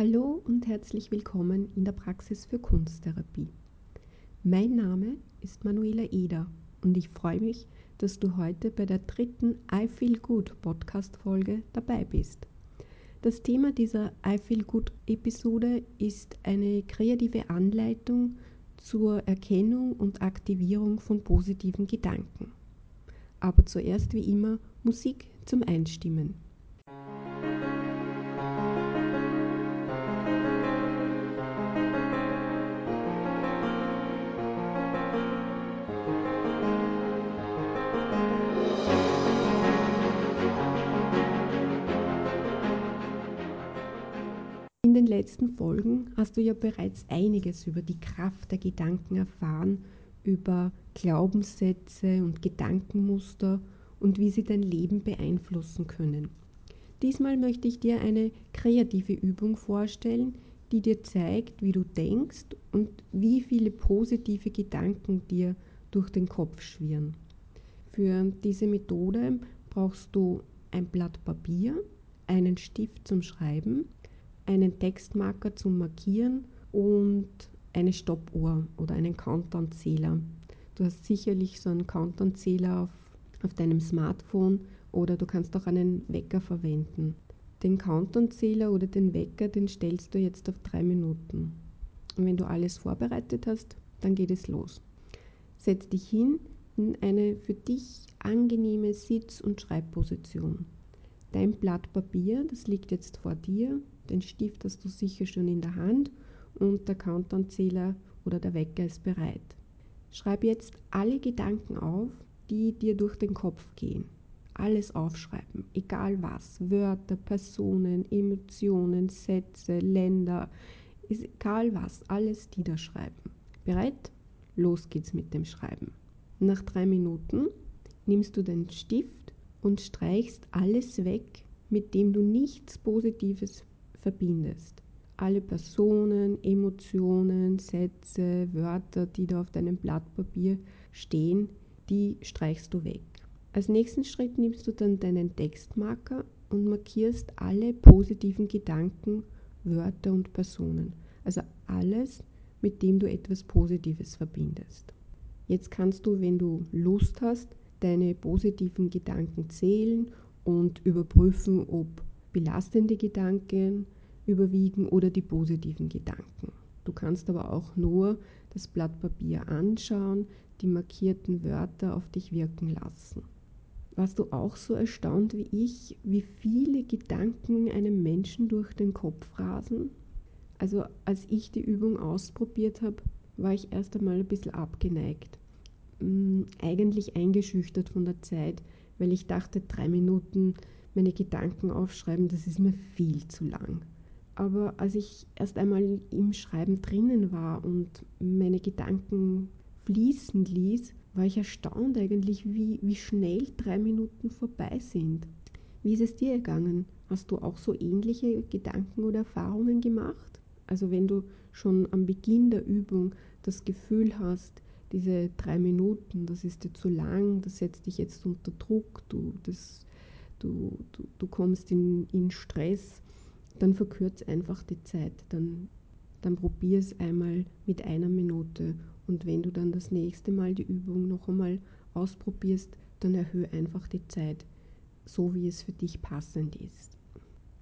Hallo und herzlich willkommen in der Praxis für Kunsttherapie. Mein Name ist Manuela Eder und ich freue mich, dass du heute bei der dritten I Feel Good Podcast Folge dabei bist. Das Thema dieser I Feel Good Episode ist eine kreative Anleitung zur Erkennung und Aktivierung von positiven Gedanken. Aber zuerst wie immer Musik zum Einstimmen. Den letzten Folgen hast du ja bereits einiges über die Kraft der Gedanken erfahren, über Glaubenssätze und Gedankenmuster und wie sie dein Leben beeinflussen können. Diesmal möchte ich dir eine kreative Übung vorstellen, die dir zeigt, wie du denkst und wie viele positive Gedanken dir durch den Kopf schwirren. Für diese Methode brauchst du ein Blatt Papier, einen Stift zum Schreiben, einen Textmarker zum Markieren und eine Stoppuhr oder einen Countdown-Zähler. Du hast sicherlich so einen Countdown-Zähler auf, auf deinem Smartphone oder du kannst auch einen Wecker verwenden. Den Countdown-Zähler oder den Wecker, den stellst du jetzt auf drei Minuten. Und wenn du alles vorbereitet hast, dann geht es los. Setz dich hin in eine für dich angenehme Sitz- und Schreibposition. Dein Blatt Papier, das liegt jetzt vor dir, den Stift hast du sicher schon in der Hand und der Countdown-Zähler oder der Wecker ist bereit. Schreib jetzt alle Gedanken auf, die dir durch den Kopf gehen. Alles aufschreiben, egal was. Wörter, Personen, Emotionen, Sätze, Länder, egal was, alles niederschreiben. Bereit? Los geht's mit dem Schreiben. Nach drei Minuten nimmst du den Stift und streichst alles weg, mit dem du nichts Positives verbindest. Alle Personen, Emotionen, Sätze, Wörter, die da auf deinem Blatt Papier stehen, die streichst du weg. Als nächsten Schritt nimmst du dann deinen Textmarker und markierst alle positiven Gedanken, Wörter und Personen. Also alles, mit dem du etwas Positives verbindest. Jetzt kannst du, wenn du Lust hast, deine positiven Gedanken zählen und überprüfen, ob belastende Gedanken überwiegen oder die positiven Gedanken. Du kannst aber auch nur das Blatt Papier anschauen, die markierten Wörter auf dich wirken lassen. Warst du auch so erstaunt wie ich, wie viele Gedanken einem Menschen durch den Kopf rasen? Also als ich die Übung ausprobiert habe, war ich erst einmal ein bisschen abgeneigt. Hm, eigentlich eingeschüchtert von der Zeit, weil ich dachte, drei Minuten meine Gedanken aufschreiben, das ist mir viel zu lang. Aber als ich erst einmal im Schreiben drinnen war und meine Gedanken fließen ließ, war ich erstaunt eigentlich, wie, wie schnell drei Minuten vorbei sind. Wie ist es dir gegangen? Hast du auch so ähnliche Gedanken oder Erfahrungen gemacht? Also wenn du schon am Beginn der Übung das Gefühl hast, diese drei Minuten, das ist dir zu lang, das setzt dich jetzt unter Druck, du, das, du, du, du kommst in, in Stress, dann verkürz einfach die Zeit. Dann, dann probier es einmal mit einer Minute. Und wenn du dann das nächste Mal die Übung noch einmal ausprobierst, dann erhöhe einfach die Zeit, so wie es für dich passend ist.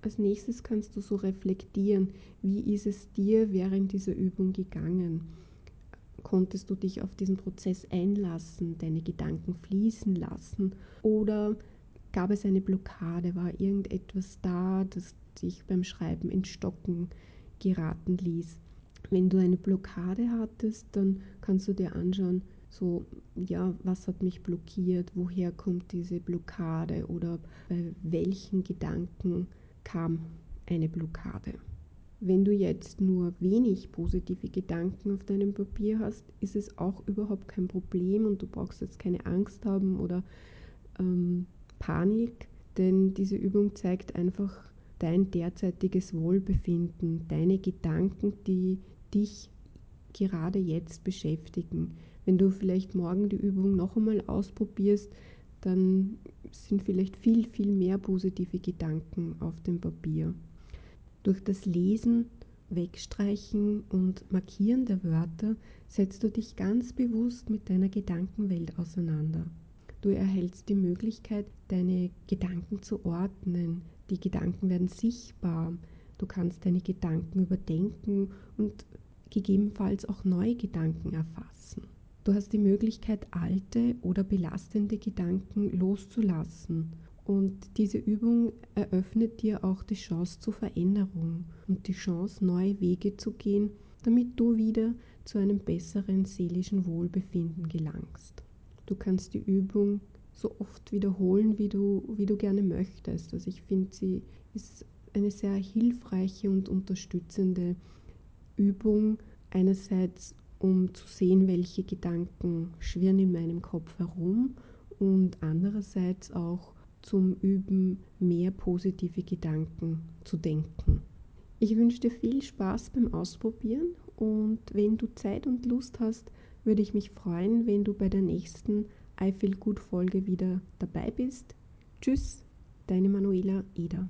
Als nächstes kannst du so reflektieren, wie ist es dir während dieser Übung gegangen? Konntest du dich auf diesen Prozess einlassen, deine Gedanken fließen lassen? Oder gab es eine Blockade? War irgendetwas da, das dich beim Schreiben ins Stocken geraten ließ. Wenn du eine Blockade hattest, dann kannst du dir anschauen, so, ja, was hat mich blockiert, woher kommt diese Blockade oder bei welchen Gedanken kam eine Blockade. Wenn du jetzt nur wenig positive Gedanken auf deinem Papier hast, ist es auch überhaupt kein Problem und du brauchst jetzt keine Angst haben oder ähm, Panik, denn diese Übung zeigt einfach, dein derzeitiges Wohlbefinden, deine Gedanken, die dich gerade jetzt beschäftigen. Wenn du vielleicht morgen die Übung noch einmal ausprobierst, dann sind vielleicht viel, viel mehr positive Gedanken auf dem Papier. Durch das Lesen, Wegstreichen und Markieren der Wörter setzt du dich ganz bewusst mit deiner Gedankenwelt auseinander. Du erhältst die Möglichkeit, deine Gedanken zu ordnen. Die Gedanken werden sichtbar. Du kannst deine Gedanken überdenken und gegebenenfalls auch neue Gedanken erfassen. Du hast die Möglichkeit, alte oder belastende Gedanken loszulassen. Und diese Übung eröffnet dir auch die Chance zur Veränderung und die Chance, neue Wege zu gehen, damit du wieder zu einem besseren seelischen Wohlbefinden gelangst. Du kannst die Übung so oft wiederholen, wie du, wie du gerne möchtest. Also ich finde, sie ist eine sehr hilfreiche und unterstützende Übung. Einerseits, um zu sehen, welche Gedanken schwirren in meinem Kopf herum und andererseits auch zum Üben, mehr positive Gedanken zu denken. Ich wünsche dir viel Spaß beim Ausprobieren und wenn du Zeit und Lust hast, würde ich mich freuen, wenn du bei der nächsten I Feel Good Folge wieder dabei bist. Tschüss, deine Manuela Eder.